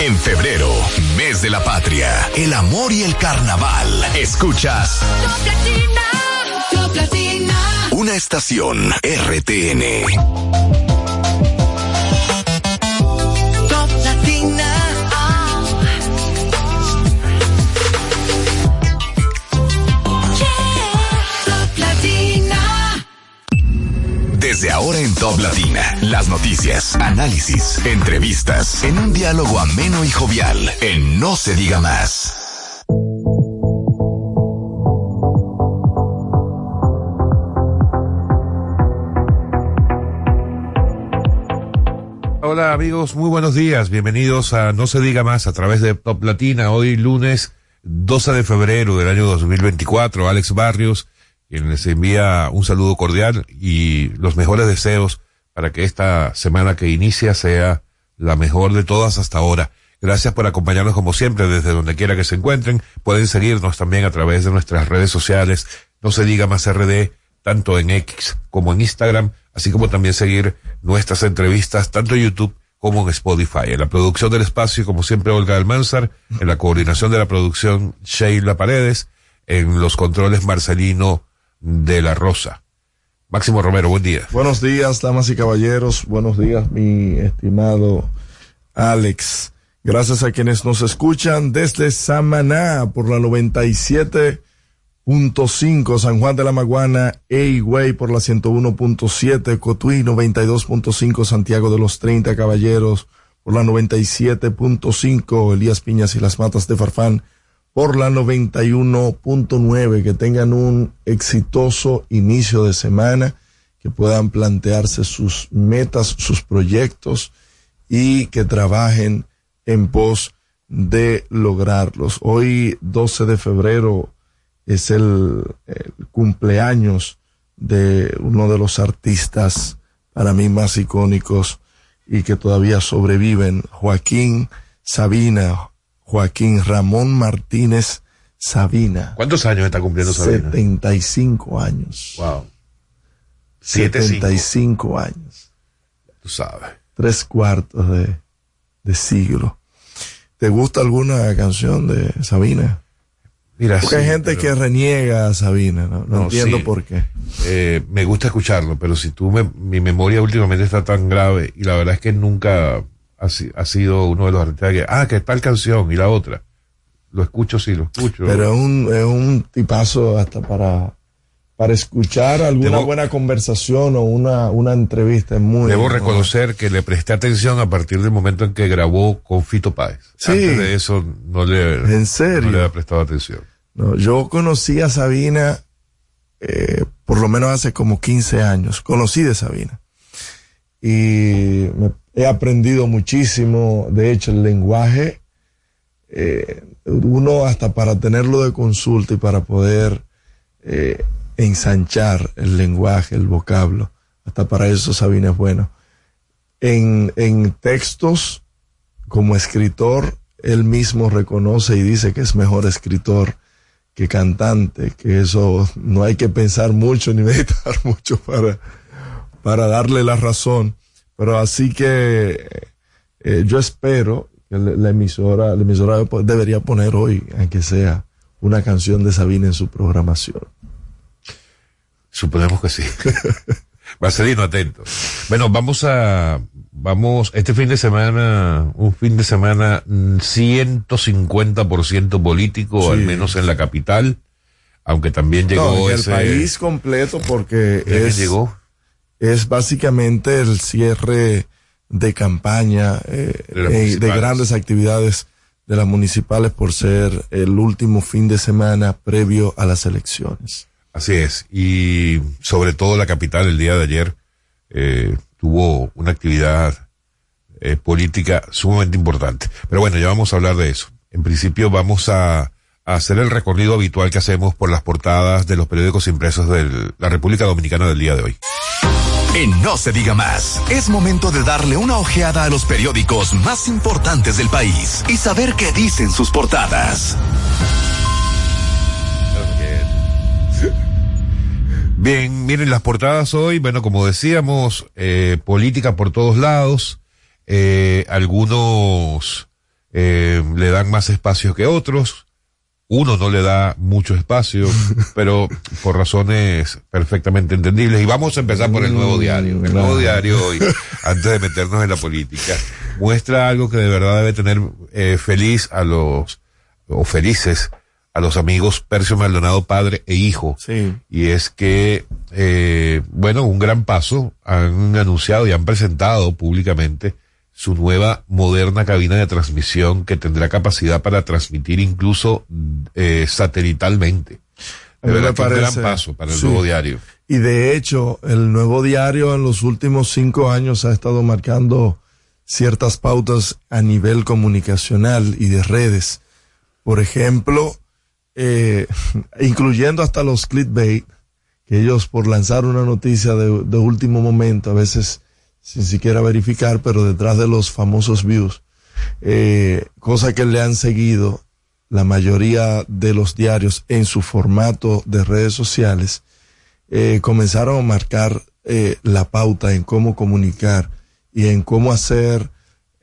En febrero, mes de la patria, el amor y el carnaval. Escuchas. Una estación RTN. Desde ahora en Top Latina, las noticias, análisis, entrevistas, en un diálogo ameno y jovial, en No se diga más. Hola amigos, muy buenos días, bienvenidos a No se diga más a través de Top Latina, hoy lunes 12 de febrero del año 2024, Alex Barrios quien les envía un saludo cordial y los mejores deseos para que esta semana que inicia sea la mejor de todas hasta ahora. Gracias por acompañarnos como siempre desde donde quiera que se encuentren. Pueden seguirnos también a través de nuestras redes sociales. No se diga más RD, tanto en X como en Instagram, así como también seguir nuestras entrevistas tanto en YouTube como en Spotify. En la producción del espacio, como siempre, Olga Almanzar. En la coordinación de la producción, Sheila Paredes. En los controles, Marcelino de la Rosa. Máximo Romero, buen día. Buenos días, damas y caballeros. Buenos días, mi estimado Alex. Gracias a quienes nos escuchan desde Samaná por la 97.5, San Juan de la Maguana, Eigüey por la 101.7, Cotuí 92.5, Santiago de los 30 Caballeros por la 97.5, Elías Piñas y las Matas de Farfán por la 91.9, que tengan un exitoso inicio de semana, que puedan plantearse sus metas, sus proyectos y que trabajen en pos de lograrlos. Hoy, 12 de febrero, es el, el cumpleaños de uno de los artistas para mí más icónicos y que todavía sobreviven, Joaquín Sabina, Joaquín Ramón Martínez Sabina. ¿Cuántos años está cumpliendo Sabina? 75 años. Wow. 75 años. Tú sabes. Tres cuartos de, de siglo. ¿Te gusta alguna canción de Sabina? Mira, Porque sí, hay gente pero- que reniega a Sabina, no, no No, entiendo sí. por qué. eh, me gusta escucharlo, pero si tú me, mi memoria últimamente está tan grave y la verdad es que nunca ha, si- ha sido uno de los artistas que, ah, que tal canción y la otra. Lo escucho, sí, lo escucho. Pero es un, es un tipazo hasta para, para escuchar alguna Debo- buena conversación o una, una entrevista. Es muy, Debo reconocer que le presté atención a partir del momento en que grabó con Fito Páez. Sí. Antes de eso no le, ¿En serio? no le había prestado atención. No, yo conocí a Sabina eh, por lo menos hace como 15 años. Conocí de Sabina. Y me- he aprendido muchísimo. De hecho, el lenguaje, eh, uno hasta para tenerlo de consulta y para poder eh, ensanchar el lenguaje, el vocablo, hasta para eso Sabina es bueno. En, en textos, como escritor, él mismo reconoce y dice que es mejor escritor que cantante, que eso no hay que pensar mucho ni meditar mucho para, para darle la razón. Pero así que eh, yo espero que la, la emisora, la emisora debería poner hoy, aunque sea, una canción de Sabina en su programación. Suponemos que sí. Marcelino, atento. Bueno, vamos a, vamos, este fin de semana, un fin de semana mm, 150% político, Sí. al menos en la capital, aunque también llegó No, en el ese... país completo porque ¿Quién es, llegó? Es básicamente el cierre de campaña eh, De eh, de grandes actividades de las municipales por ser el último fin de semana previo a las elecciones. Así es. Y sobre todo la capital el día de ayer eh, tuvo una actividad política sumamente importante. Pero bueno, ya vamos a hablar de eso. En principio vamos a hacer el recorrido habitual que hacemos por las portadas de los periódicos impresos de la República Dominicana del día de hoy. En No se diga más, es momento de darle una ojeada a los periódicos más importantes del país y saber qué dicen sus portadas. Bien, miren las portadas hoy, bueno, como decíamos, eh, política por todos lados, eh, algunos eh, le dan más espacio que otros, uno no le da mucho espacio, pero por razones perfectamente entendibles. Y vamos a empezar por el nuevo mm, diario. El nuevo diario hoy, antes de meternos en la política, muestra algo que de verdad debe tener eh, feliz a los, o felices a los amigos Percio Maldonado padre e hijo. Sí. Y es que, eh, bueno, un gran paso han anunciado y han presentado públicamente su nueva moderna cabina de transmisión que tendrá capacidad para transmitir incluso eh, satelitalmente. De verdad que un gran paso para el nuevo diario. Y de hecho, el nuevo diario en los últimos cinco años ha estado marcando ciertas pautas a nivel comunicacional y de redes. Por ejemplo, eh, incluyendo hasta los clickbait, que ellos por lanzar una noticia de, de último momento a veces sin siquiera verificar, pero detrás de los famosos views, eh, cosa que le han seguido la mayoría de los diarios en su formato de redes sociales, eh, comenzaron a marcar eh, la pauta en cómo comunicar y en cómo hacer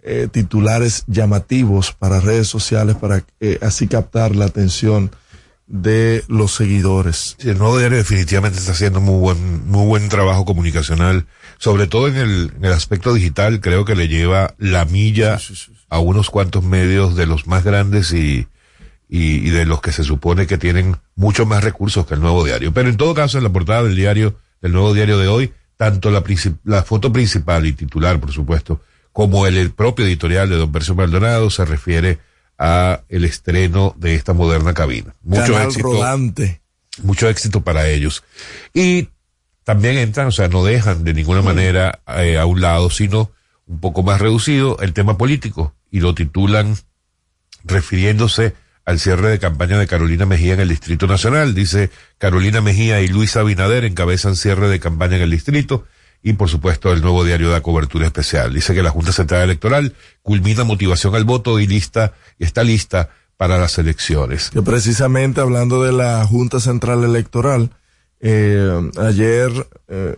eh, titulares llamativos para redes sociales para eh, así captar la atención de los seguidores. El nuevo diario definitivamente está haciendo muy buen, muy buen trabajo comunicacional, sobre todo en el, en el aspecto digital, creo que le lleva la milla sí, sí, sí. a unos cuantos medios de los más grandes y, y, y, de los que se supone que tienen mucho más recursos que el nuevo diario. Pero en todo caso, en la portada del diario, del nuevo diario de hoy, tanto la, la foto principal y titular, por supuesto, como el, el propio editorial de Don Percio Maldonado se refiere a el estreno de esta moderna cabina. Mucho Canal éxito. Rodante. Mucho éxito para ellos. Y también entran, o sea, no dejan de ninguna manera eh, a un lado, sino un poco más reducido el tema político y lo titulan refiriéndose al cierre de campaña de Carolina Mejía en el Distrito Nacional. Dice Carolina Mejía y Luis Abinader encabezan cierre de campaña en el distrito y por supuesto el nuevo diario da cobertura especial. Dice que la Junta Central Electoral culmina motivación al voto y lista, está lista para las elecciones. Que precisamente hablando de la Junta Central Electoral, eh, ayer eh,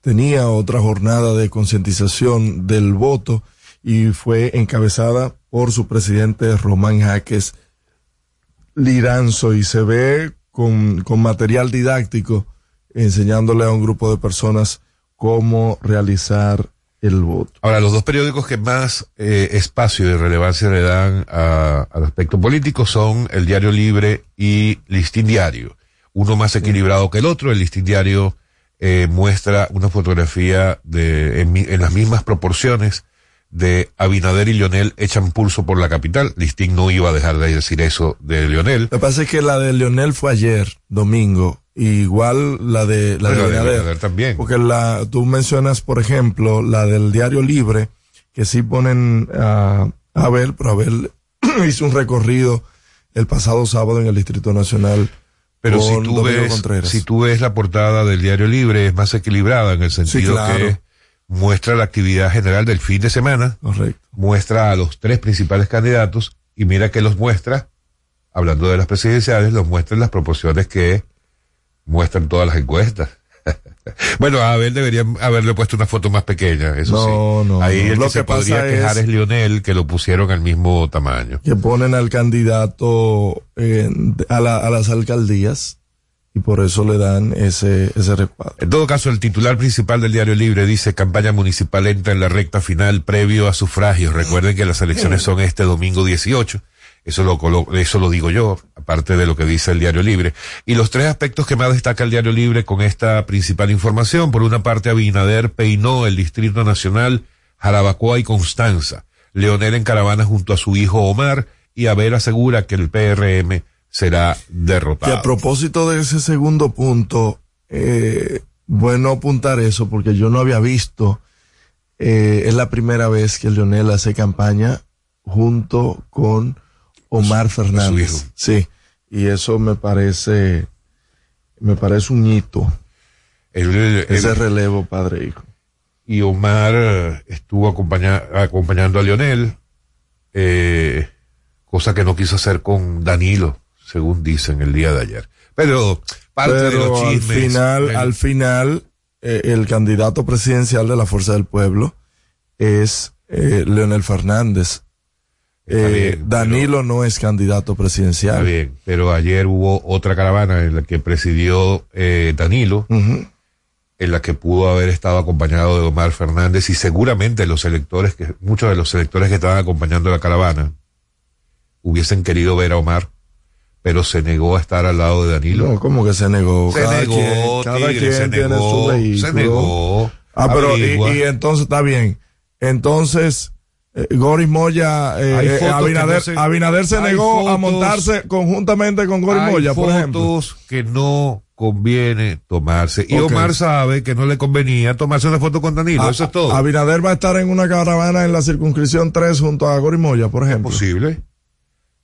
tenía otra jornada de concientización del voto y fue encabezada por su presidente Román Jaques Liranzo y se ve con, con material didáctico enseñándole a un grupo de personas cómo realizar el voto. Ahora, los dos periódicos que más eh, espacio y relevancia le dan a, al aspecto político son el Diario Libre y Listín Diario. Uno más equilibrado que el otro. El Listín Diario eh, muestra una fotografía de, en, en, las mismas proporciones de Abinader y Lionel echan pulso por la capital. Listín no iba a dejar de decir eso de Lionel. Lo que pasa es que la de Lionel fue ayer, domingo, igual la de la Pero de Abinader también. Porque la, tú mencionas, por ejemplo, la del Diario Libre, que sí ponen a Abel, pero Abel hizo un recorrido el pasado sábado en el Distrito Nacional. Pero si tú, ves, si tú ves la portada del Diario Libre, es más equilibrada en el sentido sí, claro. que muestra la actividad general del fin de semana, Correcto. muestra a los tres principales candidatos y mira que los muestra, hablando de las presidenciales, los muestra en las proporciones que muestran todas las encuestas. bueno, a Abel debería haberle puesto una foto más pequeña, eso no, sí. No, Ahí no. el Lo que, que se podría quejar es... es Lionel, que lo pusieron al mismo tamaño. Que ponen al candidato eh, a, la, a las alcaldías y por eso le dan ese, ese recuadro. En todo caso, el titular principal del Diario Libre dice campaña municipal entra en la recta final previo a sufragios. Recuerden que las elecciones son este domingo 18. Eso lo, eso lo digo yo, aparte de lo que dice el Diario Libre. Y los tres aspectos que más destaca el Diario Libre con esta principal información. Por una parte, Abinader peinó el Distrito Nacional, Jarabacoa y Constanza. Leonel en caravana junto a su hijo Omar y Abel asegura que el PRM será derrotado. Y a propósito de ese segundo punto, eh, bueno apuntar eso porque yo no había visto, eh, es la primera vez que Leonel hace campaña junto con Omar Fernández. Su hijo. Sí. y eso me parece, me parece un hito. ese relevo padre hijo. Y Omar eh, estuvo acompañando a Lionel, eh, cosa que no quiso hacer con Danilo, según dicen el día de ayer. Pero parte de los chismes. Al final, al final, eh, el candidato presidencial de la Fuerza del Pueblo es Leonel Fernández. Eh, Danilo no es candidato presidencial. Está bien, pero ayer hubo otra caravana en la que presidió eh, Danilo, en la que pudo haber estado acompañado de Omar Fernández y seguramente los electores, que muchos de los electores que estaban acompañando la caravana, hubiesen querido ver a Omar, pero se negó a estar al lado de Danilo. No, ¿cómo que se negó? Se negó, cada quien se tiene negó, su Se negó. Ah, pero y entonces está bien. Entonces, Goris Moya, eh, eh Abinader, se, Abinader, se negó a montarse conjuntamente con Goris Moya, por ejemplo. que no conviene tomarse. Y Omar sabe que no le convenía tomarse una foto con Danilo, eso es todo. Abinader va a estar en una caravana en la circunscripción 3 junto a Goris Moya, por ejemplo. ¿Es posible?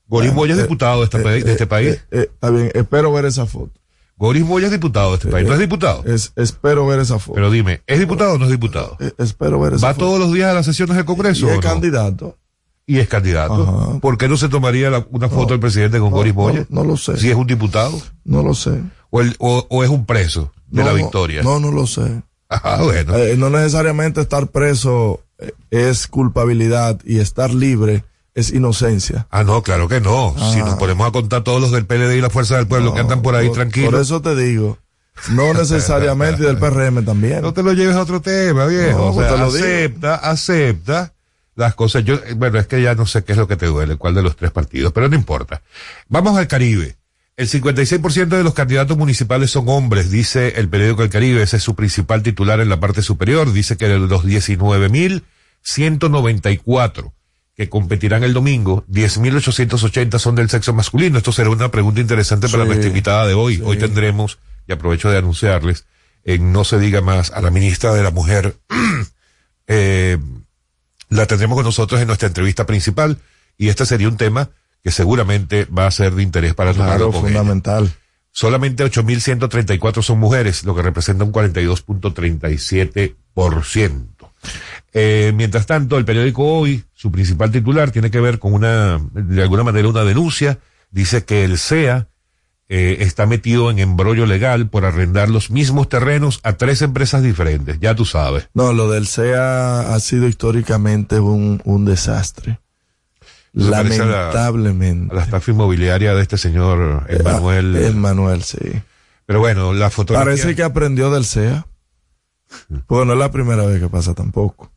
Goris Moya es diputado de este, país, de este país. está bien, espero ver esa foto. Goris Moya es diputado de este país, ¿no es diputado? Es, espero ver esa foto. Pero dime, ¿es diputado o no es diputado? espero ver esa ¿Va todos los días a las sesiones del Congreso? Y es candidato. Y es candidato. ¿Por qué no se tomaría una foto del presidente con Goris Moya? No, lo sé. Si es un diputado. No lo sé. O, o, es un preso de la victoria. No, no lo sé. Ajá, bueno. Eh, no necesariamente estar preso eh, es culpabilidad y estar libre es inocencia. Ah, no, claro que no. Si nos ah. ponemos a contar todos los del PLD y la Fuerza del Pueblo que andan por ahí tranquilos. Por eso te digo. No necesariamente y del PRM también. No te lo lleves a otro tema, viejo. Pues acepta, acepta las cosas. Yo, bueno, es que ya no sé qué es lo que te duele, cuál de los tres partidos, pero no importa. Vamos al Caribe. El 56% de los candidatos municipales son hombres, dice el periódico El Caribe. Ese es su principal titular en la parte superior. Dice que de los 19.194 que competirán el domingo, 10.880 son del sexo masculino. Esto será una pregunta interesante para nuestra invitada de hoy. Hoy tendremos, y aprovecho de anunciarles, en No se diga más, a la ministra de la Mujer, eh, la tendremos con nosotros en nuestra entrevista principal, y este sería un tema que seguramente va a ser de interés para claro, fundamental. Solamente 8.134 son mujeres, lo que representa un 42.37%. Eh, mientras tanto, el periódico Hoy, su principal titular, tiene que ver con una, de alguna manera, una denuncia. Dice que el CEA eh, está metido en embrollo legal por arrendar los mismos terrenos a tres empresas diferentes. Ya tú sabes. No, lo del CEA ha sido históricamente un, un desastre. Lamentablemente. A la, estafa inmobiliaria de este señor Emanuel. Eh, Emanuel, sí. Pero bueno, la fotografía. Parece que aprendió del CEA. Pues no es la primera vez que pasa tampoco.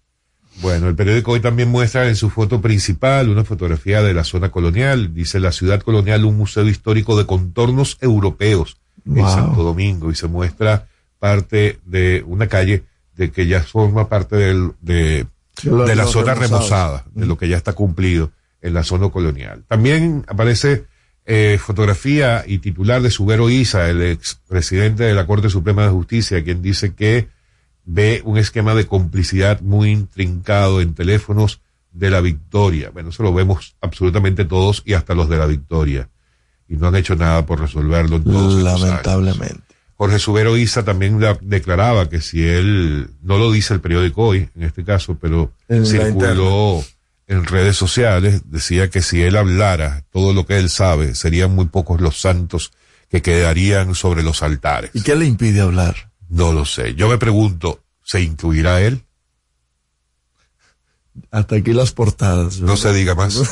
Bueno, el periódico hoy también muestra en su foto principal una fotografía de la zona colonial. Dice la ciudad colonial, un museo histórico de contornos europeos en Santo Domingo y se muestra parte de una calle de que ya forma parte del, de, de la zona remozada, de lo que ya está cumplido en la zona colonial. También aparece eh, fotografía y titular de Subero Isa, el ex presidente de la Corte Suprema de Justicia, quien dice que ve un esquema de complicidad muy intrincado en teléfonos de la victoria. Bueno, eso lo vemos absolutamente todos y hasta los de la victoria. Y no han hecho nada por resolverlo en todos Lamentablemente. Jorge Subero Isa también declaraba que si él, no lo dice el periódico hoy, en este caso, pero circuló en redes sociales, decía que si él hablara todo lo que él sabe, serían muy pocos los santos que quedarían sobre los altares. ¿Y qué le impide hablar? No lo sé. Yo me pregunto, ¿se incluirá él? Hasta aquí las portadas. No se diga más.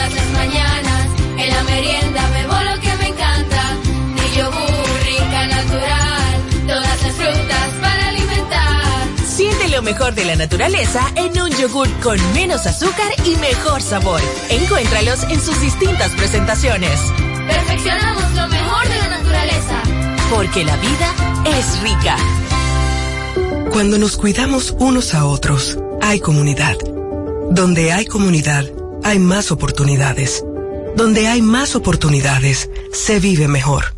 lo mejor de la naturaleza en un yogur con menos azúcar y mejor sabor. Encuéntralos en sus distintas presentaciones. Perfeccionamos lo mejor de la naturaleza. Porque la vida es rica. Cuando nos cuidamos unos a otros, hay comunidad. Donde hay comunidad, hay más oportunidades. Donde hay más oportunidades, se vive mejor.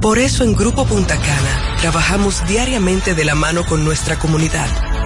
Por eso en Grupo Punta Cana trabajamos diariamente de la mano con nuestra comunidad,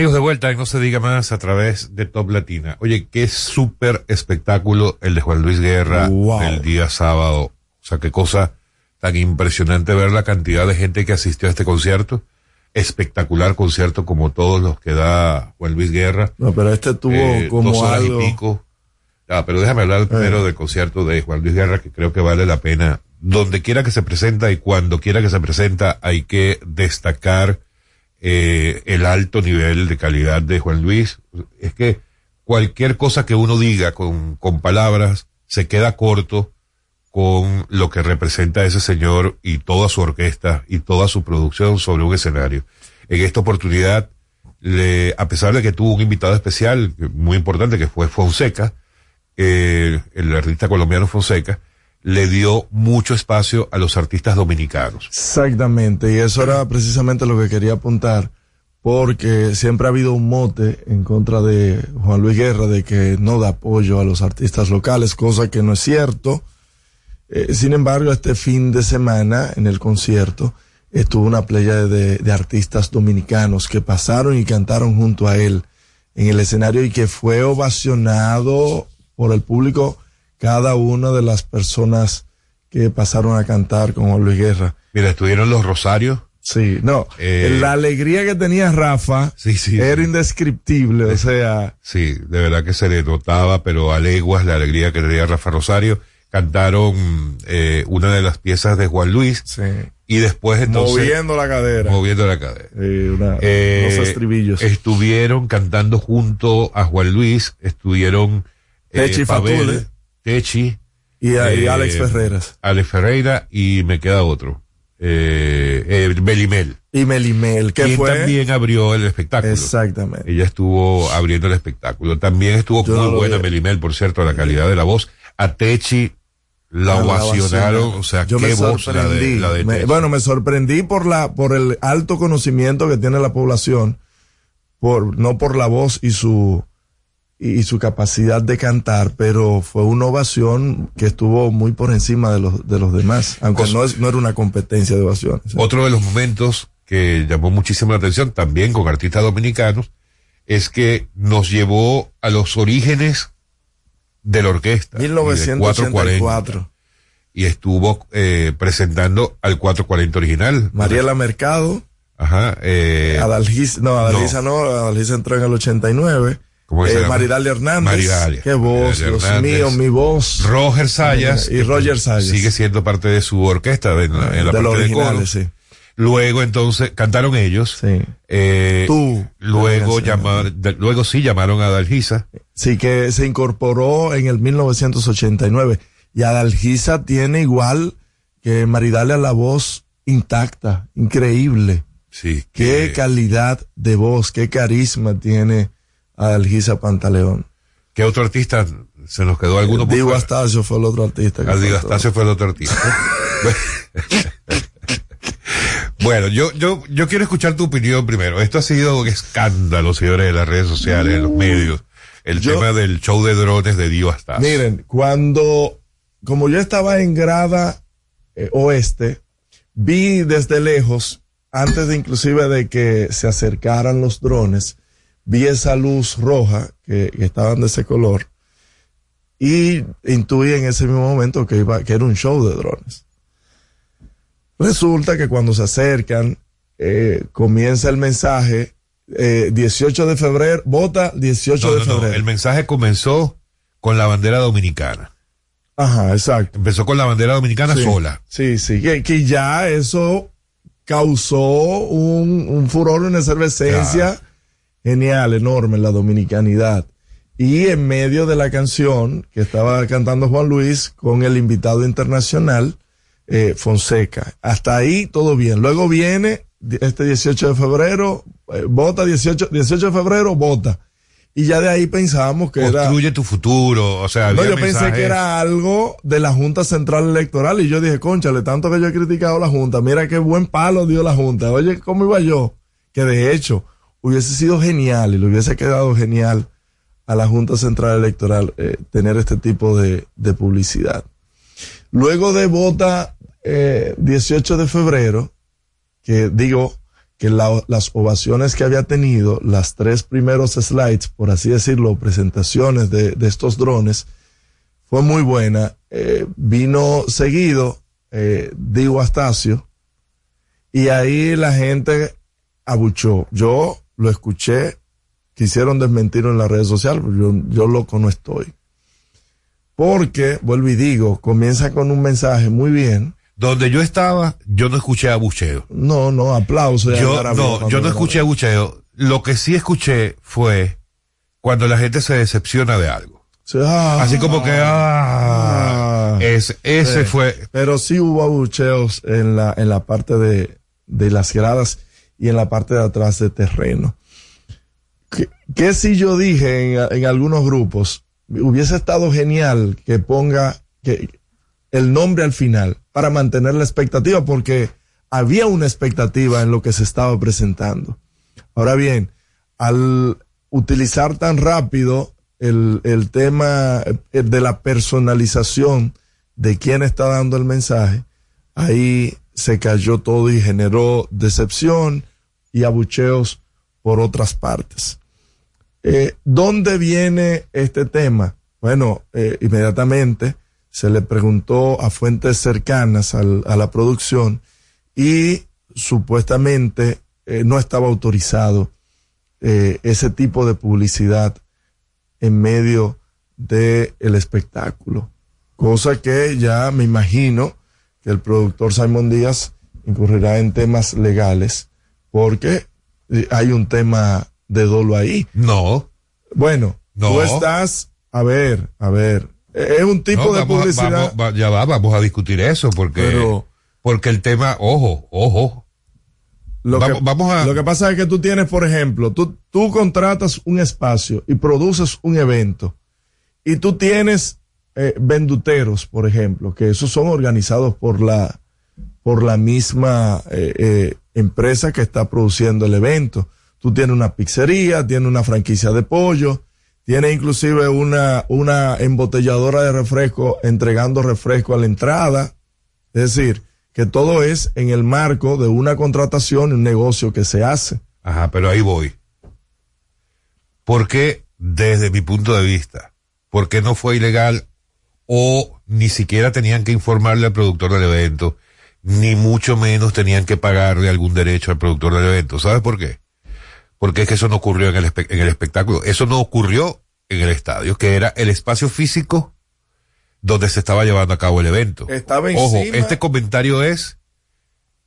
Amigos de vuelta, en no se diga más a través de Top Latina. Oye, qué súper espectáculo el de Juan Luis Guerra Wow. el día sábado. O sea, qué cosa tan impresionante ver la cantidad de gente que asistió a este concierto. Espectacular concierto como todos los que da Juan Luis Guerra. No, pero este tuvo Eh, como dos horas algo. y pico. Ah, pero déjame hablar primero del concierto de Juan Luis Guerra, que creo que vale la pena. Donde quiera que se presenta y cuando quiera que se presenta, hay que destacar eh, el alto nivel de calidad de Juan Luis. Es que cualquier cosa que uno diga con, con palabras se queda corto con lo que representa ese señor y toda su orquesta y toda su producción sobre un escenario. En esta oportunidad, le, a pesar de que tuvo un invitado especial muy importante que fue Fonseca, eh, el artista colombiano Fonseca, le dio mucho espacio a los artistas dominicanos. Exactamente, y eso era precisamente lo que quería apuntar, porque siempre ha habido un mote en contra de Juan Luis Guerra de que no da apoyo a los artistas locales, cosa que no es cierto. Eh, sin embargo, este fin de semana en el concierto estuvo una playa de, de artistas dominicanos que pasaron y cantaron junto a él en el escenario y que fue ovacionado por el público cada una de las personas que pasaron a cantar con Juan Luis Guerra. Mira, estuvieron los Rosarios. Sí, no, Eh, la alegría que tenía Rafa Sí, sí, era sí. indescriptible, o sea, Sí, de verdad que se le notaba, pero a leguas la alegría que tenía Rafa Rosario. Cantaron eh, una de las piezas de Juan Luis sí, y después entonces moviendo la cadera, moviendo la cadera. Una- Eh, unos estribillos. Estuvieron cantando junto a Juan Luis, estuvieron Techi Fatule. Techi, y, eh, Alex Ferreras Alex Ferreira y me queda otro, eh, eh, Belimel, y Melimel, que fue también abrió el espectáculo. exactamente. Ella estuvo abriendo el espectáculo. También estuvo Yo muy buena vi. Melimel, por cierto, la calidad de la voz. A Techi la la ovacionaron, o sea, Yo qué me voz la de, la de Me- Techi. bueno, me sorprendí por la por el alto conocimiento que tiene la población, por no por la voz y su y, y su capacidad de cantar, pero fue una ovación que estuvo muy por encima de los de los demás, aunque Cos- no es no era una competencia de ovaciones. Otro de los momentos que llamó muchísimo la atención, también con artistas dominicanos, es que nos llevó a los orígenes de la orquesta. y de 440, 1984. Y estuvo eh, presentando al 440 original. Mariela Mercado, Ajá. Eh, Adalgisa, no, Adalgisa no, Adalgisa entró en el 89. ¿Cómo Eh? Maridalia Hernández. Maridalia. Qué voz, Maridalia Dios Hernández. mío, mi voz. Roger Sayas. Y Roger Sayas. Sigue siendo parte de su orquesta en la, en la de los parte de coro. originales, sí. Luego entonces cantaron ellos. Sí. Eh, Tú. Luego Sí. llamaron, de- luego sí llamaron a Dalgisa. Sí, que se incorporó en el 1989. Y Adalgisa tiene igual que Maridalia la voz intacta, increíble. Sí. Qué que- calidad de voz, qué carisma tiene Adalgisa Pantaleón. ¿Qué otro artista se nos quedó alguno por fuera? Astacio fue el otro artista. Ah. Astacio fue el otro artista. Bueno, yo, yo, yo quiero escuchar tu opinión primero. Esto ha sido un escándalo, señores, de las redes sociales, en los medios. El Yo- tema del show de drones de Dio hasta. Miren, cuando, como yo estaba en grada eh, oeste, vi desde lejos, antes de inclusive de que se acercaran los drones, vi esa luz roja que, que estaban de ese color y intuí en ese mismo momento que iba, que era un show de drones. Resulta que cuando se acercan, eh, comienza el mensaje, eh, 18 de febrero, vota 18 No, de no, no, febrero. El mensaje comenzó con la bandera dominicana. Ajá, exacto. Empezó con la bandera dominicana Sí. sola. Sí, sí, que, que ya eso causó un, un furor, una efervescencia Claro. Genial, enorme en la dominicanidad. Y en medio de la canción que estaba cantando Juan Luis con el invitado internacional, eh, Fonseca. Hasta ahí todo bien. Luego viene este 18 de febrero, eh, vota 18, 18 de febrero, vota. Y ya de ahí pensábamos que era... Construye tu futuro. O sea, No, yo pensé que era algo de la Junta Central Electoral y yo dije, conchale, tanto que yo he criticado a la Junta, mira qué buen palo dio la Junta. Oye, ¿cómo iba yo? Que de hecho hubiese sido genial y le hubiese quedado genial a la Junta Central Electoral eh, tener este tipo de, publicidad. Luego de vota eh, 18 de febrero, que digo que la- las ovaciones que había tenido, las tres primeros slides, por así decirlo, presentaciones de, estos drones, fue muy buena. Eh, vino seguido, eh, Diego Astacio, y ahí la gente abuchó. Yo lo escuché, quisieron desmentirlo en las redes sociales, pero yo, yo loco no estoy. Porque, vuelvo y digo, comienza con un mensaje muy bien. Donde yo estaba, yo no escuché abucheo. No, no, aplauso. Yo, no, yo no escuché abucheo. Lo que sí escuché fue cuando la gente se decepciona de algo. Sí, ah, Así como que, ah, ah. es- ese Sí. fue, Pero sí hubo abucheos en la, en la parte de, de las gradas y en la parte de atrás de terreno. Que, que si yo dije en, en algunos grupos, hubiese estado genial que ponga que el nombre al final para mantener la expectativa, porque había una expectativa en lo que se estaba presentando. Ahora bien, al utilizar tan rápido el, el tema eh, de la personalización de quién está dando el mensaje, ahí se cayó todo y generó decepción y abucheos por otras partes. Eh, ¿Dónde viene este tema? Bueno, eh, inmediatamente se le preguntó a fuentes cercanas al- a la producción y supuestamente eh, no estaba autorizado ese tipo de publicidad en medio del el espectáculo. Cosa que ya me imagino que el productor Simon Díaz incurrirá en temas legales porque hay un tema de dolo ahí. no, Bueno, No. tú estás, a ver, a ver, es un tipo no, de vamos a- publicidad. vamos- ya va, vamos a discutir eso porque, Pero- porque el tema, ojo, ojo, Lo, Vamos- que, vamos a- lo que pasa es que tú tienes, por ejemplo, tú, tú contratas un espacio y produces un evento y tú tienes eh, venduteros, por ejemplo, que esos son organizados por la, por la misma eh, eh, empresa que está produciendo el evento. Tú tienes una pizzería, tienes una franquicia de pollo, tienes inclusive una, una embotelladora de refresco entregando refresco a la entrada. Es decir, que todo es en el marco de una contratación un negocio que se hace. Ajá, pero ahí voy. Porque, desde mi punto de vista, porque no fue ilegal o ni siquiera tenían que informarle al productor del evento, ni mucho menos tenían que pagarle algún derecho al productor del evento. ¿Sabes por qué? Porque es que eso no ocurrió en el, en el espectáculo. Eso no ocurrió en el estadio, que era el espacio físico donde se estaba llevando a cabo el evento. Estaba Ojo, encima- este comentario es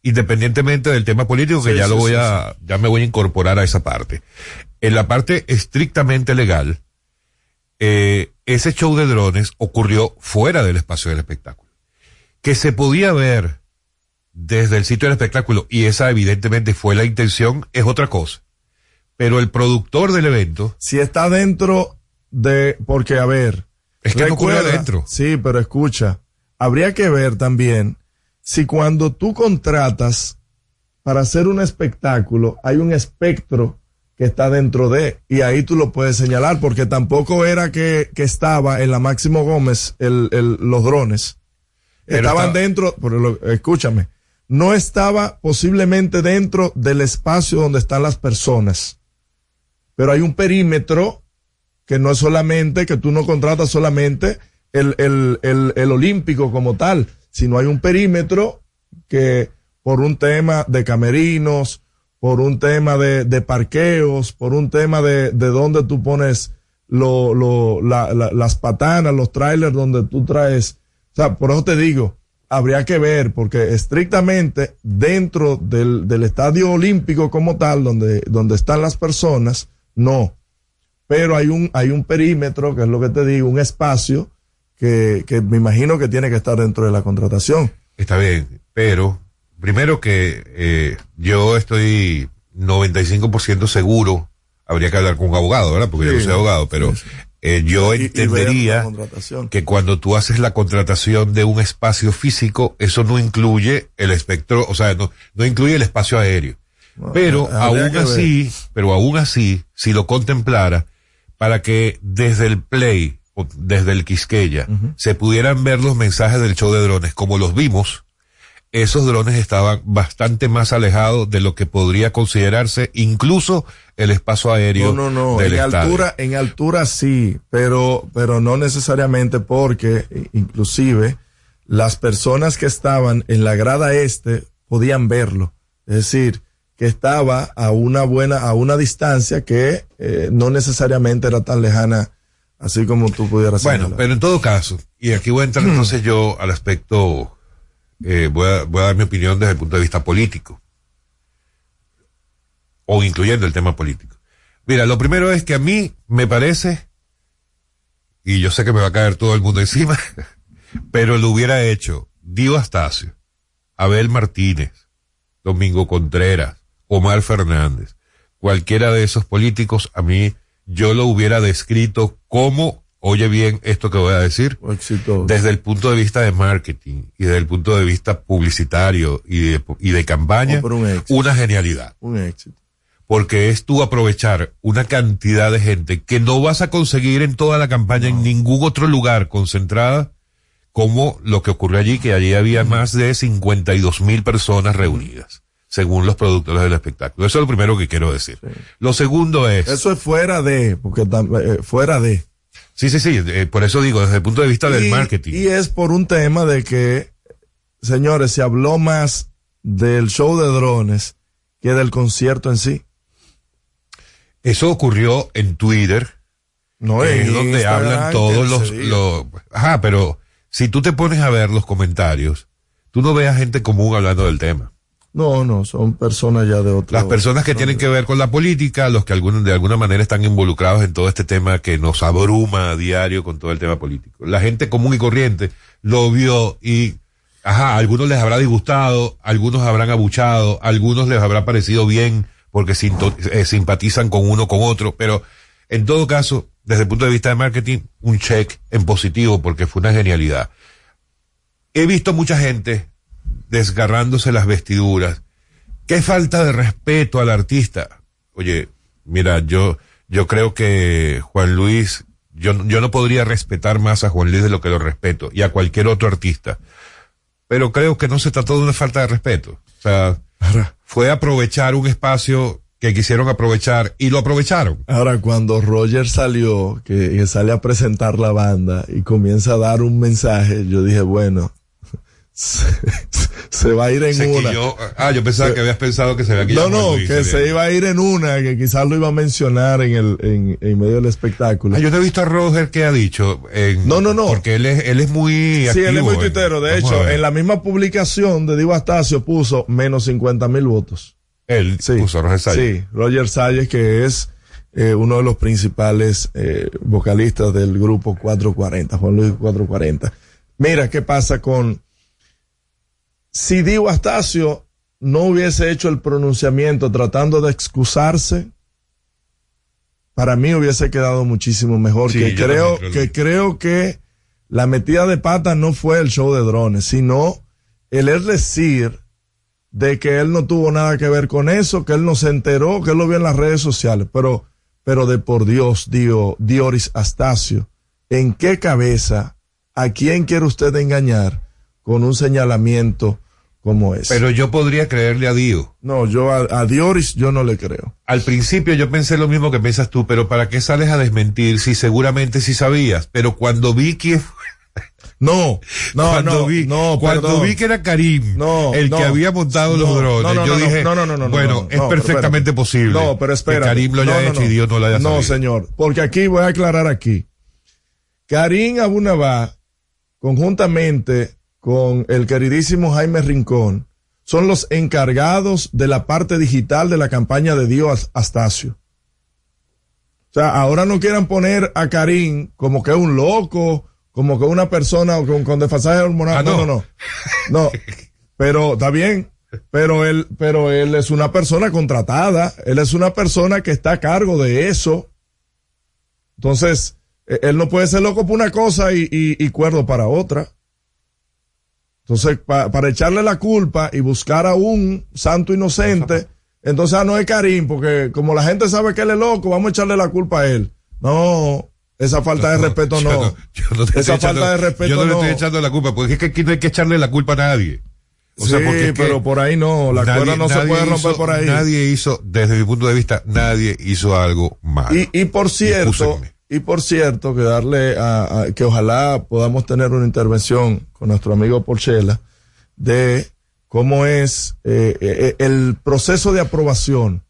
independientemente del tema político, que Sí, ya sí, lo voy sí, a, ya me voy a incorporar a esa parte. En la parte estrictamente legal, eh, ese show de drones ocurrió fuera del espacio del espectáculo. Que se podía ver desde el sitio del espectáculo, y esa evidentemente fue la intención, es otra cosa. Pero el productor del evento, Si está dentro de, porque a ver, Es que no ocurrió recuerda- adentro. Sí, pero escucha, habría que ver también si cuando tú contratas para hacer un espectáculo hay un espectro que está dentro de, y ahí tú lo puedes señalar, porque tampoco era que, que estaba en la Máximo Gómez el, el- los drones. Pero Estaban estaba- dentro, pero lo- escúchame, no estaba posiblemente dentro del espacio donde están las personas, pero hay un perímetro que no es solamente, que tú no contratas solamente el, el, el, el olímpico como tal, sino hay un perímetro que por un tema de camerinos, por un tema de, de parqueos, por un tema de, de dónde tú pones lo, lo, la- la- las patanas, los trailers donde tú traes. O sea, por eso te digo, habría que ver, porque estrictamente dentro del, del estadio olímpico como tal, donde, donde están las personas, no. Pero hay un, hay un perímetro, que es lo que te digo, un espacio que, que me imagino que tiene que estar dentro de la contratación. Está bien, pero primero que eh, yo estoy 95% seguro, habría que hablar con un abogado, ¿verdad? Porque yo no soy abogado, pero eh, yo Y- entendería que cuando tú haces la contratación de un espacio físico, eso no incluye el espectro, o sea, no, no incluye el espacio aéreo. Pero habría aún ver. así, pero aún así, si lo contemplara, para que desde el Play o desde el Quisqueya se pudieran ver los mensajes del show de drones como los vimos, esos drones estaban bastante más alejados de lo que podría considerarse incluso el espacio aéreo No, no, no. del En estadio. altura, en altura sí, pero, pero no necesariamente porque, eh, inclusive, las personas que estaban en la grada este podían verlo. Es decir, que estaba a una buena, a una distancia que eh, no necesariamente era tan lejana, así como tú pudieras Bueno, señalar. pero en todo caso, y aquí voy a entrar entonces yo al aspecto, eh, voy, a, dar mi opinión desde el punto de vista político, o incluyendo el tema político. Mira, lo primero es que a mí me parece, y yo sé que me va a caer todo el mundo encima, pero lo hubiera hecho Dio Astacio, Abel Martínez, Domingo Contreras, Omar Fernández, cualquiera de esos políticos, a mí yo lo hubiera descrito como, oye bien esto que voy a decir, exitoso. desde el punto de vista de marketing y desde el punto de vista publicitario y de, y de campaña, Oh, un una genialidad. un éxito. Porque es tú aprovechar una cantidad de gente que no vas a conseguir en toda la campaña en ningún otro lugar concentrada como lo que ocurrió allí, que allí había más de 52 mil personas reunidas, según los productores del espectáculo. Eso es lo primero que quiero decir. Lo segundo es... Eso es fuera de, porque eh, fuera de. Sí, sí, sí, eh, por eso digo, desde el punto de vista del y, marketing. y es por un tema de que, señores, se habló más del show de drones que del concierto en sí. Eso ocurrió en Twitter, No en es donde Instagram, hablan todos los, los... Ajá, pero si tú te pones a ver los comentarios, tú no veas gente común hablando del tema. No, no, son personas ya de otro. Las personas que tienen que ver con la política, los que de alguna manera están involucrados en todo este tema que nos abruma a diario con todo el tema político. La gente común y corriente lo vio y, ajá, a algunos les habrá disgustado, algunos habrán abuchado, a algunos les habrá parecido bien porque eh, simpatizan con uno con otro, pero en todo caso, desde el punto de vista de marketing, un check en positivo porque fue una genialidad. He visto mucha gente desgarrándose las vestiduras. Qué falta de respeto al artista. Oye, mira, yo, yo creo que Juan Luis, yo, yo no podría respetar más a Juan Luis de lo que lo respeto y a cualquier otro artista. Pero creo que no se trató de una falta de respeto. O sea, fue aprovechar un espacio que quisieron aprovechar y lo aprovecharon. Ahora, cuando Roger salió, que, que sale a presentar la banda y comienza a dar un mensaje, yo dije, bueno, se, se va a ir en Se una. quilló- ah, yo pensaba que habías pensado que se había No, no, Luis, que se iba a ir en una, que quizás lo iba a mencionar en el, en, en medio del espectáculo. Ah, yo no he visto a Roger que ha dicho. en- No, no, no. Porque él es, él es muy Sí, él es muy tuitero. De hecho, en la misma publicación de Divo Astacio puso menos 50 mil votos. Él Sí. puso a Roger Salles. Sí, Roger Salles, que es eh, uno de los principales eh, vocalistas del grupo 440, Juan Luis 440. Mira, ¿qué pasa con... Si Divo Astacio no hubiese hecho el pronunciamiento tratando de excusarse, para mí hubiese quedado muchísimo mejor. Sí, que creo, que creo que la metida de pata no fue el show de drones, sino el es decir de que él no tuvo nada que ver con eso, que él no se enteró, que él lo vio en las redes sociales, pero, pero de por Dios, dio Dioris Astacio, ¿en qué cabeza, a quién quiere usted engañar con un señalamiento como ese? Pero yo podría creerle a Dio. no, yo a, a Dioris yo no le creo. Al principio yo pensé lo mismo que piensas tú, pero ¿para qué sales a desmentir si seguramente sí sabías? Pero cuando vi que No, no, cuando no, vi, no, cuando perdón. vi que era Karim No, el no, que había montado los no, drones, no, no, yo no, dije, no, no, no, no, bueno, no, es no, pero perfectamente posible. No, pero espera. Que Karim lo haya hecho y Dios no lo haya No, sabido. señor, porque aquí voy a aclarar aquí. Karim Abunabá, conjuntamente con el queridísimo Jaime Rincón, son los encargados de la parte digital de la campaña de Dios Astacio. O sea, ahora no quieran poner a Karim como que es un loco, como que una persona con, con desfasaje hormonal. Ah, no, no. no, no. Pero está bien. Pero él, pero él es una persona contratada. Él es una persona que está a cargo de eso. Entonces, eh, él no puede ser loco por una cosa y, y, y cuerdo para otra. Entonces, pa- para echarle la culpa y buscar a un santo inocente, entonces ah, no es Karim, porque como la gente sabe que él es loco, vamos a echarle la culpa a él. No, esa falta de respeto yo no. yo no te esa echando- falta de respeto Yo no, le estoy echando la culpa, porque es que aquí no hay que echarle la culpa a nadie. O sea, sí, porque es que pero por ahí no, la nadie- cuerda no se puede romper hizo- por ahí. Nadie hizo, desde mi punto de vista, nadie hizo algo malo. Y, y por cierto. Y por cierto, que darle a, a- que ojalá podamos tener una intervención con nuestro amigo Porchela de cómo es eh, eh, el proceso de aprobación.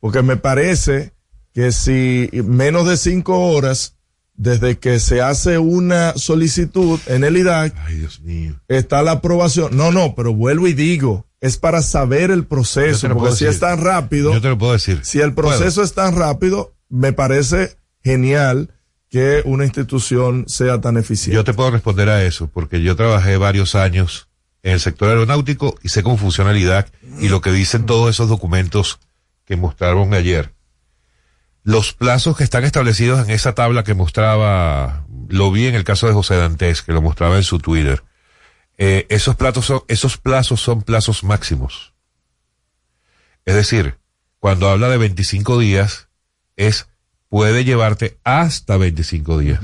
Porque me parece que si menos de cinco horas desde que se hace una solicitud en el IDAC, Ay, Dios mío. está la aprobación. No, no, pero vuelvo y digo, es para saber el proceso, porque si decir. es tan rápido, Yo te lo puedo decir. si el proceso es tan rápido, me parece genial que una institución sea tan eficiente. Yo te puedo responder a eso, porque yo trabajé varios años en el sector aeronáutico y sé cómo funciona el IDAC y lo que dicen todos esos documentos que mostraron ayer. Los plazos que están establecidos en esa tabla que mostraba, lo vi en el caso de José Dantes, que lo mostraba en su Twitter. Eh, esos plazos son, esos plazos son plazos máximos. Es decir, cuando habla de 25 días, es, puede llevarte hasta 25 días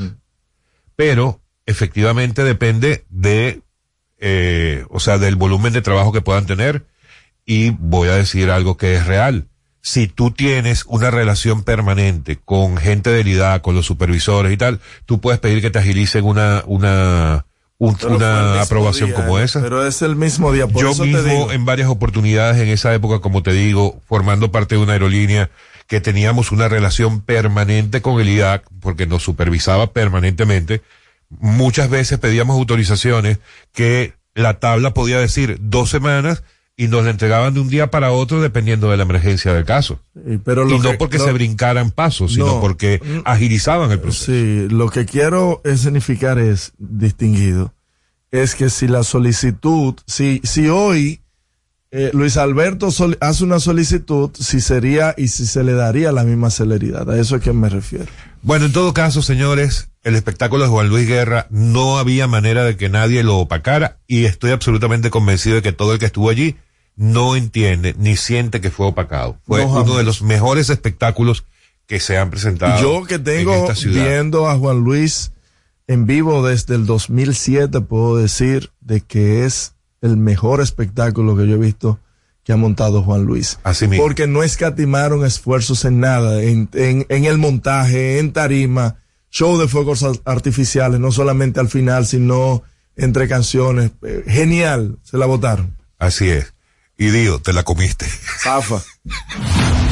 pero efectivamente depende de, eh, o sea, del volumen de trabajo que puedan tener. Y voy a decir algo que es real. Si tú tienes una relación permanente con gente del IDA, con los supervisores y tal, tú puedes pedir que te agilicen una, una, un- una aprobación día, como esa. Pero es el mismo día, por Yo eso te mismo digo. en varias oportunidades en esa época, como te digo, formando parte de una aerolínea que teníamos una relación permanente con el IDAC, porque nos supervisaba permanentemente, muchas veces pedíamos autorizaciones que la tabla podía decir dos semanas y nos la entregaban de un día para otro dependiendo de la emergencia del caso. Sí, pero lo y no que- porque lo- se brincaran pasos, sino No. porque agilizaban el proceso. Sí, lo que quiero escenificar es, distinguido, es que si la solicitud, si, si hoy eh, Luis Alberto hace una solicitud, si sería y si se le daría la misma celeridad. A eso es que me refiero. Bueno, en todo caso, señores, el espectáculo de Juan Luis Guerra no había manera de que nadie lo opacara y estoy absolutamente convencido de que todo el que estuvo allí no entiende ni siente que fue opacado. Fue No, uno de los mejores espectáculos que se han presentado. Yo que en tengo esta ciudad. viendo a Juan Luis en vivo desde el 2007, puedo decir de que es el mejor espectáculo que yo he visto que ha montado Juan Luis. Así mismo. Porque no escatimaron esfuerzos en nada, en, en, en el montaje, en tarima, show de fuegos ar- artificiales, no solamente al final, sino entre canciones. Eh, genial, se la votaron. Así es. Y Dio, te la comiste. Zafa.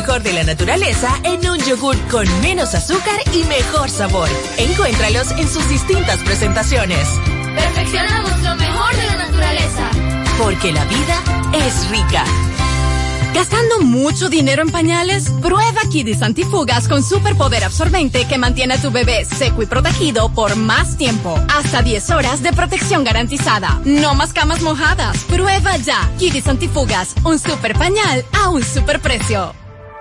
mejor de la naturaleza en un yogur con menos azúcar y mejor sabor. Encuéntralos en sus distintas presentaciones. Perfeccionamos lo mejor de la naturaleza. Porque la vida es rica. ¿Gastando mucho dinero en pañales? Prueba Kidis Antifugas con superpoder absorbente que mantiene a tu bebé seco y protegido por más tiempo. Hasta 10 horas de protección garantizada. No más camas mojadas. Prueba ya. Kidis Antifugas, un super pañal a un super precio.